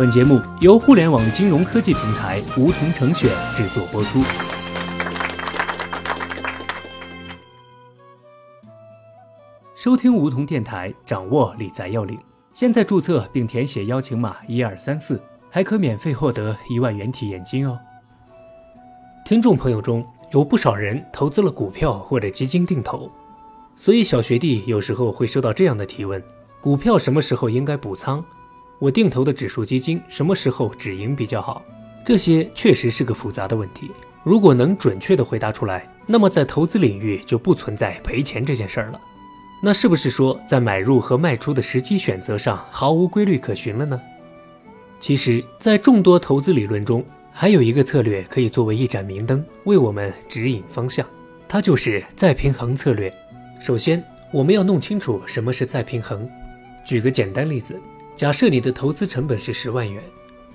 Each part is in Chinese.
本节目由互联网金融科技平台梧桐城选制作播出。收听梧桐电台，掌握理财要领。现在注册并填写邀请码一二三四，还可免费获得一万元体验金哦。听众朋友中有不少人投资了股票或者基金定投，所以小学弟有时候会收到这样的提问：股票什么时候应该补仓？我定投的指数基金什么时候止盈比较好？这些确实是个复杂的问题。如果能准确的回答出来，那么在投资领域就不存在赔钱这件事儿了。那是不是说在买入和卖出的时机选择上毫无规律可循了呢？其实，在众多投资理论中，还有一个策略可以作为一盏明灯，为我们指引方向，它就是再平衡策略。首先，我们要弄清楚什么是再平衡。举个简单例子，假设你的投资成本是十万元，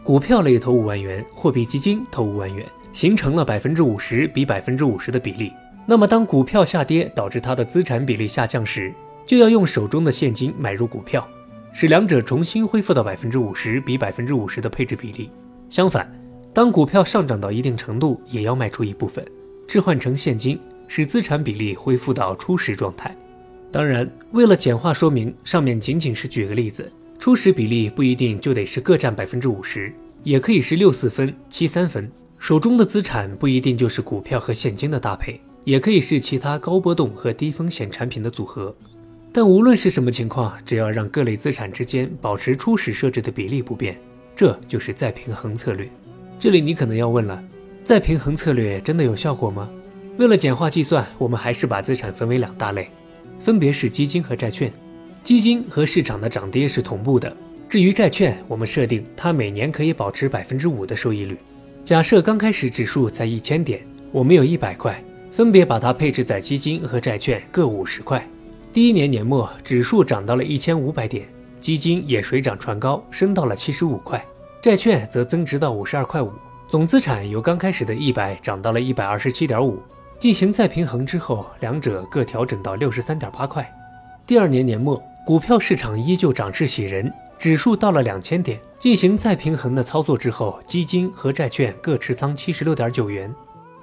股票类投五万元，货币基金投五万元，形成了百分之五十比百分之五十的比例。那么，当股票下跌导致它的资产比例下降时，就要用手中的现金买入股票，使两者重新恢复到百分之五十比百分之五十的配置比例。相反，当股票上涨到一定程度，也要卖出一部分，置换成现金，使资产比例恢复到初始状态。当然，为了简化说明，上面仅仅是举个例子，初始比例不一定就得是各占百分之五十，也可以是六四分、七三分。手中的资产不一定就是股票和现金的搭配。也可以是其他高波动和低风险产品的组合，但无论是什么情况，只要让各类资产之间保持初始设置的比例不变，这就是再平衡策略。这里你可能要问了，再平衡策略真的有效果吗？为了简化计算，我们还是把资产分为两大类，分别是基金和债券。基金和市场的涨跌是同步的，至于债券，我们设定它每年可以保持百分之五的收益率。假设刚开始指数在一千点，我们有一百块。分别把它配置在基金和债券各五十块。第一年年末，指数涨到了一千五百点，基金也水涨船高，升到了七十五块，债券则增值到五十二块五，总资产由刚开始的一百涨到了一百二十七点五。进行再平衡之后，两者各调整到六十三点八块。第二年年末，股票市场依旧涨势喜人，指数到了两千点，进行再平衡的操作之后，基金和债券各持仓七十六点九元。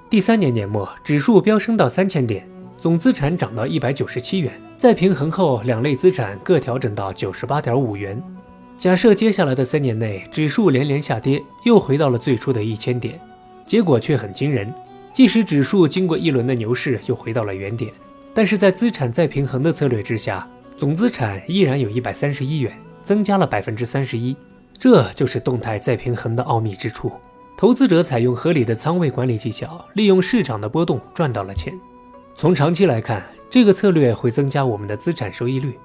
第三年年末，指数飙升到三千点，总资产涨到一百九十七元。再平衡后，两类资产各调整到九十八点五元。假设接下来的三年内，指数连连下跌，又回到了最初的一千点，结果却很惊人。即使指数经过一轮的牛市，又回到了原点，但是在资产再平衡的策略之下，总资产依然有一百三十一元，增加了百分之三十一。这就是动态再平衡的奥秘之处。投资者采用合理的仓位管理技巧，利用市场的波动赚到了钱。从长期来看，这个策略会增加我们的资产收益率。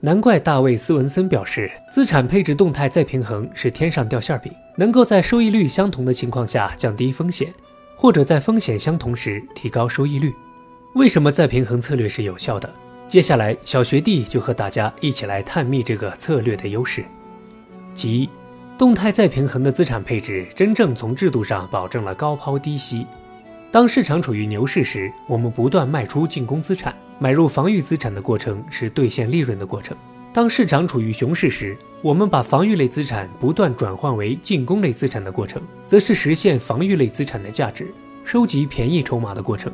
难怪大卫·斯文森表示，资产配置动态再平衡是天上掉馅饼，能够在收益率相同的情况下降低风险，或者在风险相同时提高收益率。为什么再平衡策略是有效的？接下来，小学弟就和大家一起来探秘这个策略的优势。其一。动态再平衡的资产配置，真正从制度上保证了高抛低吸。当市场处于牛市时，我们不断卖出进攻资产，买入防御资产的过程是兑现利润的过程；当市场处于熊市时，我们把防御类资产不断转换为进攻类资产的过程，则是实现防御类资产的价值，收集便宜筹码的过程。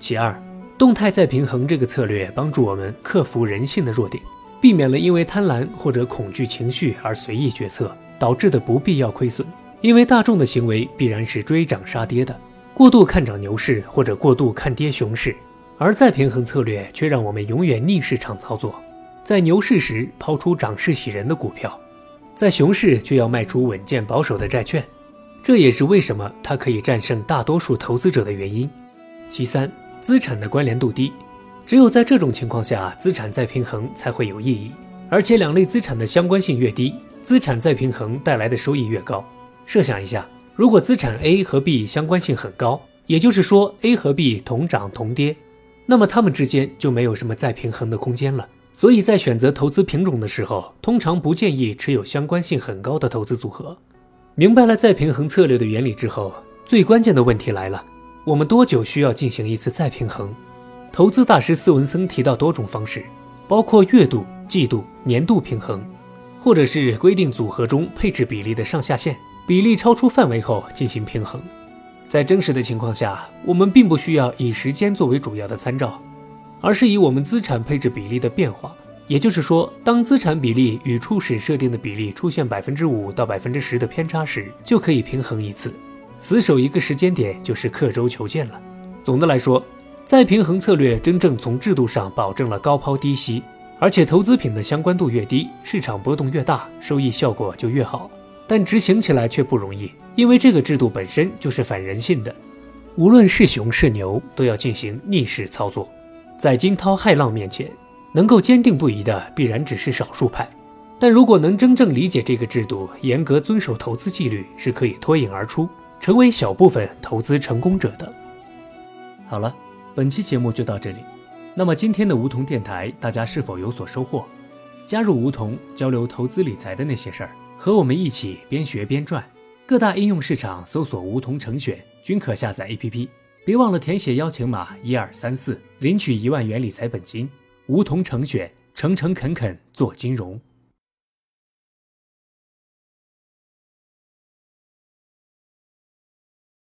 其二，动态再平衡这个策略帮助我们克服人性的弱点，避免了因为贪婪或者恐惧情绪而随意决策。导致的不必要亏损，因为大众的行为必然是追涨杀跌的，过度看涨牛市或者过度看跌熊市，而再平衡策略却让我们永远逆市场操作，在牛市时抛出涨势喜人的股票，在熊市却要卖出稳健保守的债券，这也是为什么它可以战胜大多数投资者的原因。其三，资产的关联度低，只有在这种情况下，资产再平衡才会有意义，而且两类资产的相关性越低。资产再平衡带来的收益越高。设想一下，如果资产 A 和 B 相关性很高，也就是说 A 和 B 同涨同跌，那么它们之间就没有什么再平衡的空间了。所以在选择投资品种的时候，通常不建议持有相关性很高的投资组合。明白了再平衡策略的原理之后，最关键的问题来了：我们多久需要进行一次再平衡？投资大师斯文森提到多种方式，包括月度、季度、年度平衡。或者是规定组合中配置比例的上下限，比例超出范围后进行平衡。在真实的情况下，我们并不需要以时间作为主要的参照，而是以我们资产配置比例的变化。也就是说，当资产比例与初始设定的比例出现百分之五到百分之十的偏差时，就可以平衡一次。死守一个时间点就是刻舟求剑了。总的来说，再平衡策略真正从制度上保证了高抛低吸，而且投资品的相关度越低，市场波动越大，收益效果就越好。但执行起来却不容易，因为这个制度本身就是反人性的。无论是熊是牛，都要进行逆势操作。在惊涛骇浪面前，能够坚定不移的必然只是少数派。但如果能真正理解这个制度，严格遵守投资纪律，是可以脱颖而出，成为小部分投资成功者的。好了，本期节目就到这里。那么今天的梧桐电台，大家是否有所收获？加入梧桐，交流投资理财的那些事儿。和我们一起边学边赚，各大应用市场搜索“梧桐成选”均可下载 APP。别忘了填写邀请码一二三四，领取一万元理财本金。梧桐成选，诚诚恳恳做金融。